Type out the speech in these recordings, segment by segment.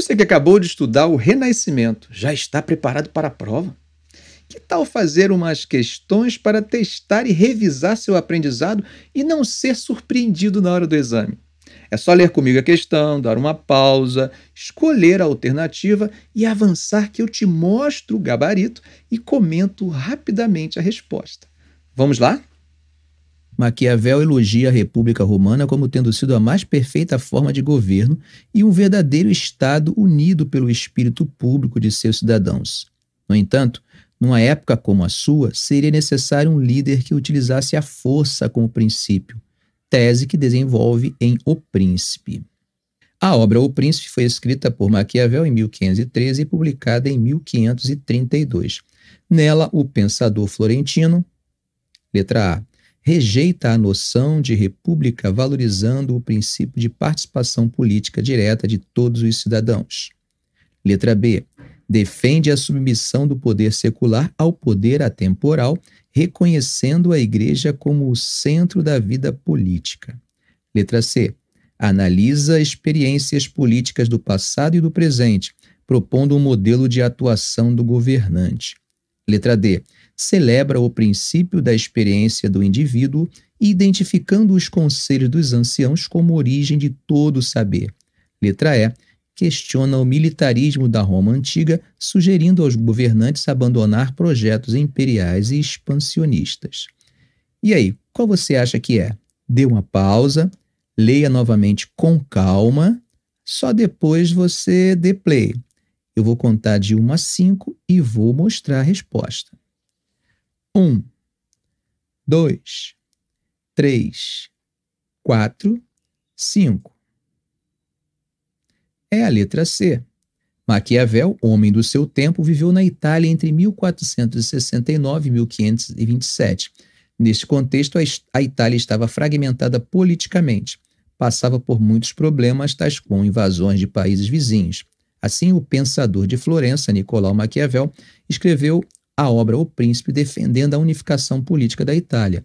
Você que acabou de estudar o Renascimento, já está preparado para a prova? Que tal fazer umas questões para testar e revisar seu aprendizado e não ser surpreendido na hora do exame? É só ler comigo a questão, dar uma pausa, escolher a alternativa e avançar que eu te mostro o gabarito e comento rapidamente a resposta. Vamos lá? Maquiavel elogia a República Romana como tendo sido a mais perfeita forma de governo e um verdadeiro Estado unido pelo espírito público de seus cidadãos. No entanto, numa época como a sua, seria necessário um líder que utilizasse a força como princípio, tese que desenvolve em O Príncipe. A obra O Príncipe foi escrita por Maquiavel em 1513 e publicada em 1532. Nela, o pensador florentino, letra A, rejeita a noção de república valorizando o princípio de participação política direta de todos os cidadãos. Letra B. Defende a submissão do poder secular ao poder atemporal, reconhecendo a Igreja como o centro da vida política. Letra C. Analisa experiências políticas do passado e do presente, propondo um modelo de atuação do governante. Letra D celebra o princípio da experiência do indivíduo, identificando os conselhos dos anciãos como origem de todo o saber. Letra E. Questiona o militarismo da Roma antiga, sugerindo aos governantes abandonar projetos imperiais e expansionistas. E aí, qual você acha que é? Dê uma pausa, leia novamente com calma, só depois você dê play. Eu vou contar de 1 a 5 e vou mostrar a resposta. Um, dois, três, quatro, cinco. É a letra C. Maquiavel, homem do seu tempo, viveu na Itália entre 1469 e 1527. Neste contexto, a Itália estava fragmentada politicamente. Passava por muitos problemas, tais como invasões de países vizinhos. Assim, o pensador de Florença, Nicolau Maquiavel, escreveu a obra O Príncipe defendendo a unificação política da Itália.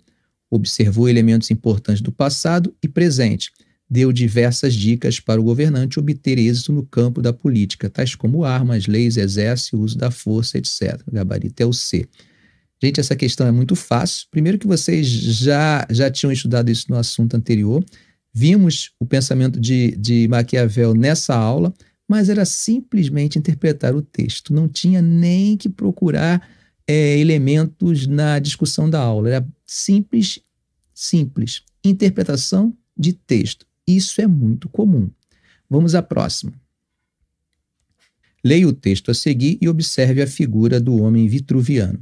Observou elementos importantes do passado e presente. Deu diversas dicas para o governante obter êxito no campo da política, tais como armas, leis, exército, uso da força, etc. O gabarito é o C. Gente, essa questão é muito fácil. Primeiro que vocês já, já tinham estudado isso no assunto anterior. Vimos o pensamento de, de Maquiavel nessa aula, mas era simplesmente interpretar o texto. Não tinha nem que procurar é, elementos na discussão da aula. Era simples, simples. Interpretação de texto. Isso é muito comum. Vamos à próxima. Leia o texto a seguir e observe a figura do homem vitruviano.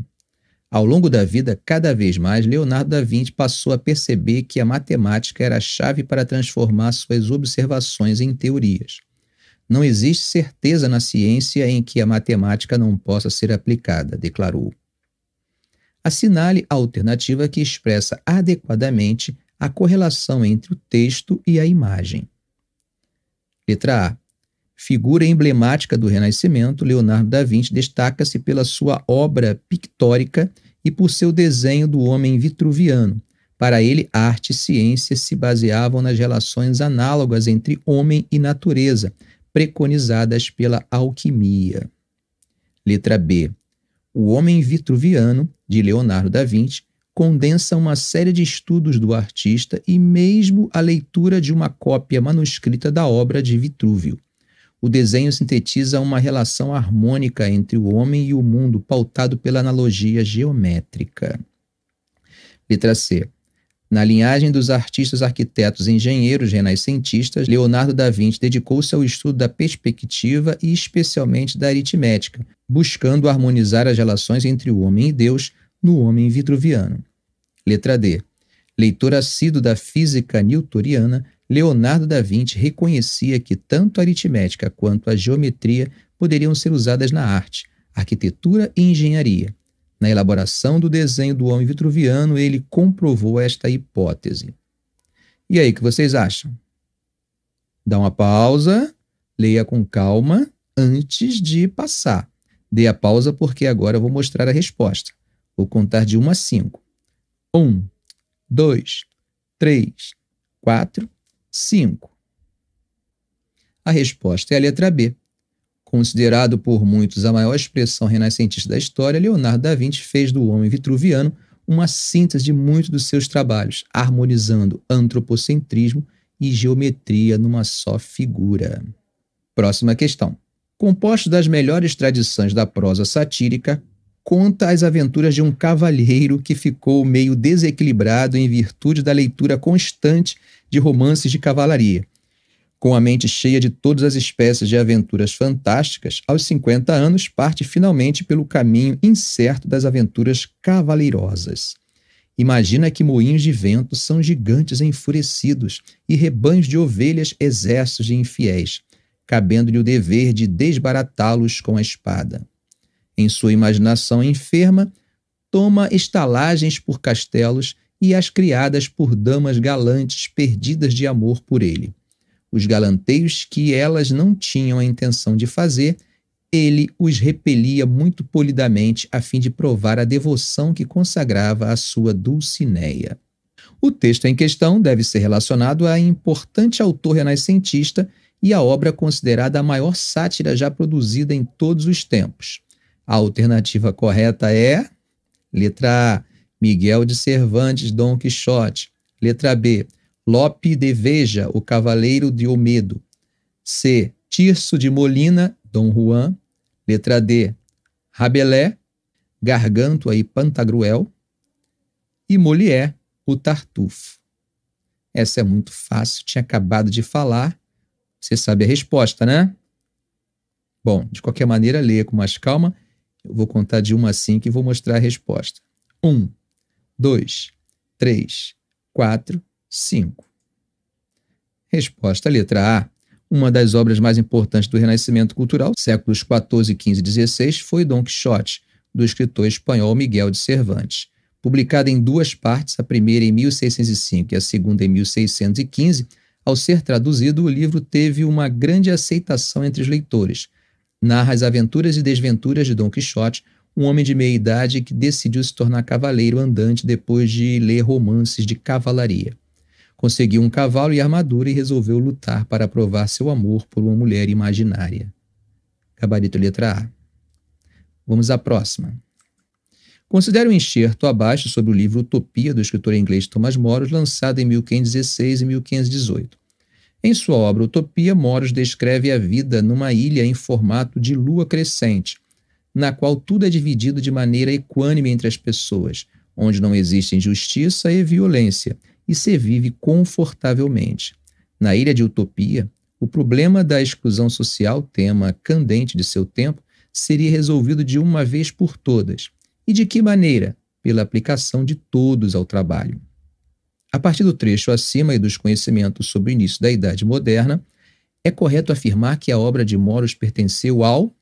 Ao longo da vida, cada vez mais, Leonardo da Vinci passou a perceber que a matemática era a chave para transformar suas observações em teorias. Não existe certeza na ciência em que a matemática não possa ser aplicada, declarou. Assinale a alternativa que expressa adequadamente a correlação entre o texto e a imagem. Letra A. Figura emblemática do Renascimento, Leonardo da Vinci destaca-se pela sua obra pictórica e por seu desenho do homem vitruviano. Para ele, arte e ciência se baseavam nas relações análogas entre homem e natureza, preconizadas pela alquimia. Letra B. O Homem Vitruviano, de Leonardo da Vinci, condensa uma série de estudos do artista e mesmo a leitura de uma cópia manuscrita da obra de Vitrúvio. O desenho sintetiza uma relação harmônica entre o homem e o mundo, pautado pela analogia geométrica. Letra C. Na linhagem dos artistas, arquitetos e engenheiros renascentistas, Leonardo da Vinci dedicou-se ao estudo da perspectiva e especialmente da aritmética, buscando harmonizar as relações entre o homem e Deus no homem vitruviano. Letra D. Leitor assíduo da física newtoniana, Leonardo da Vinci reconhecia que tanto a aritmética quanto a geometria poderiam ser usadas na arte, arquitetura e engenharia na elaboração do desenho do homem vitruviano, ele comprovou esta hipótese. E aí, o que vocês acham? Dá uma pausa, leia com calma antes de passar. Dê a pausa porque agora eu vou mostrar a resposta. Vou contar de 1 a 5. 1, 2, 3, 4, 5. A resposta é a letra B. Considerado por muitos a maior expressão renascentista da história, Leonardo da Vinci fez do homem vitruviano uma síntese de muitos dos seus trabalhos, harmonizando antropocentrismo e geometria numa só figura. Próxima questão. Composto das melhores tradições da prosa satírica, conta as aventuras de um cavalheiro que ficou meio desequilibrado em virtude da leitura constante de romances de cavalaria. Com a mente cheia de todas as espécies de aventuras fantásticas, aos 50 anos parte finalmente pelo caminho incerto das aventuras cavaleirosas. Imagina que moinhos de vento são gigantes enfurecidos e rebanhos de ovelhas exércitos de infiéis, cabendo-lhe o dever de desbaratá-los com a espada. Em sua imaginação enferma, toma estalagens por castelos e as criadas por damas galantes perdidas de amor por ele os galanteios que elas não tinham a intenção de fazer, ele os repelia muito polidamente a fim de provar a devoção que consagrava à sua Dulcineia. O texto em questão deve ser relacionado a importante autor renascentista e a obra considerada a maior sátira já produzida em todos os tempos. A alternativa correta é letra A, Miguel de Cervantes, Dom Quixote. Letra B, Lope de Veja, o Cavaleiro de Omedo. C. Tirso de Molina, Dom Juan. Letra D. Rabelais, Gargantua e Pantagruel. E Molière, o Tartufo. Essa é muito fácil, tinha acabado de falar. Você sabe a resposta, né? Bom, de qualquer maneira, leia com mais calma. Eu vou contar de uma a cinco e vou mostrar a resposta. Um, dois, três, quatro, 5. Resposta letra A. Uma das obras mais importantes do Renascimento cultural, séculos 14, 15 e 16, foi Dom Quixote, do escritor espanhol Miguel de Cervantes. Publicada em duas partes, a primeira em 1605 e a segunda em 1615, ao ser traduzido, o livro teve uma grande aceitação entre os leitores. Narra as aventuras e desventuras de Dom Quixote, um homem de meia idade que decidiu se tornar cavaleiro andante depois de ler romances de cavalaria. Conseguiu um cavalo e armadura e resolveu lutar para provar seu amor por uma mulher imaginária. Gabarito letra A. Vamos à próxima. Considere o um enxerto abaixo sobre o livro Utopia, do escritor inglês Thomas Moros, lançado em 1516 e 1518. Em sua obra Utopia, Moros descreve a vida numa ilha em formato de lua crescente, na qual tudo é dividido de maneira equânime entre as pessoas, onde não existe injustiça e violência, e se vive confortavelmente. Na Ilha de Utopia, o problema da exclusão social, tema candente de seu tempo, seria resolvido de uma vez por todas. E de que maneira? Pela aplicação de todos ao trabalho. A partir do trecho acima e dos conhecimentos sobre o início da Idade Moderna, é correto afirmar que a obra de Moros pertenceu ao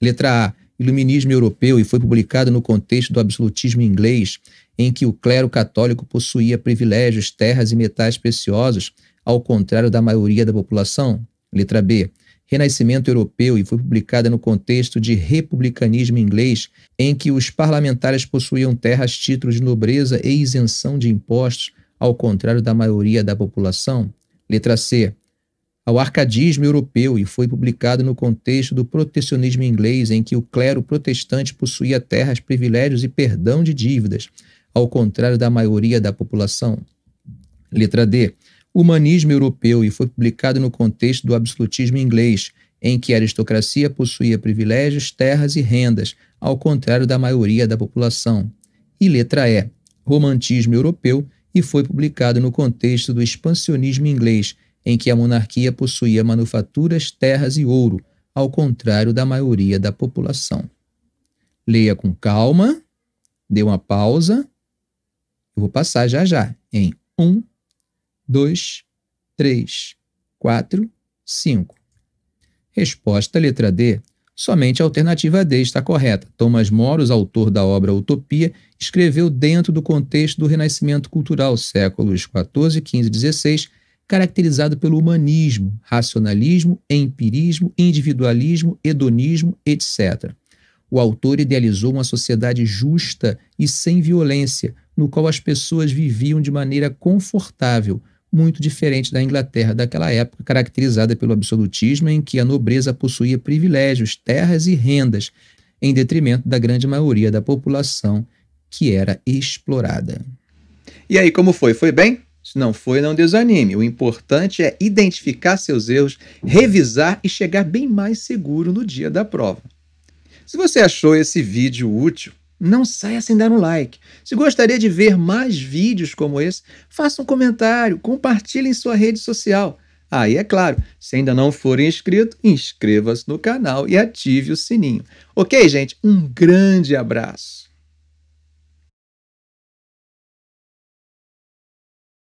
letra A, Iluminismo europeu e foi publicado no contexto do absolutismo inglês em que o clero católico possuía privilégios, terras e metais preciosos, ao contrário da maioria da população? Letra B. Renascimento Europeu e foi publicada no contexto de republicanismo inglês, em que os parlamentares possuíam terras, títulos de nobreza e isenção de impostos, ao contrário da maioria da população? Letra C. Ao arcadismo europeu e foi publicado no contexto do protecionismo inglês, em que o clero protestante possuía terras, privilégios e perdão de dívidas, ao contrário da maioria da população. Letra D. Humanismo europeu e foi publicado no contexto do absolutismo inglês, em que a aristocracia possuía privilégios, terras e rendas, ao contrário da maioria da população. E letra E. Romantismo europeu e foi publicado no contexto do expansionismo inglês, em que a monarquia possuía manufaturas, terras e ouro, ao contrário da maioria da população. Leia com calma, dê uma pausa eu vou passar já já em 1, 2, 3, 4, 5. Resposta letra D. Somente a alternativa D está correta. Thomas Moros, autor da obra Utopia, escreveu dentro do contexto do Renascimento cultural, séculos 14, 15 e 16, caracterizado pelo humanismo, racionalismo, empirismo, individualismo, hedonismo, etc. O autor idealizou uma sociedade justa e sem violência, no qual as pessoas viviam de maneira confortável, muito diferente da Inglaterra daquela época, caracterizada pelo absolutismo em que a nobreza possuía privilégios, terras e rendas, em detrimento da grande maioria da população que era explorada. E aí, como foi? Foi bem? Se não foi, não desanime. O importante é identificar seus erros, revisar e chegar bem mais seguro no dia da prova. Se você achou esse vídeo útil, não saia sem dar um like. Se gostaria de ver mais vídeos como esse, faça um comentário, compartilhe em sua rede social. Aí, ah, é claro, se ainda não for inscrito, inscreva-se no canal e ative o sininho. Ok, gente? Um grande abraço.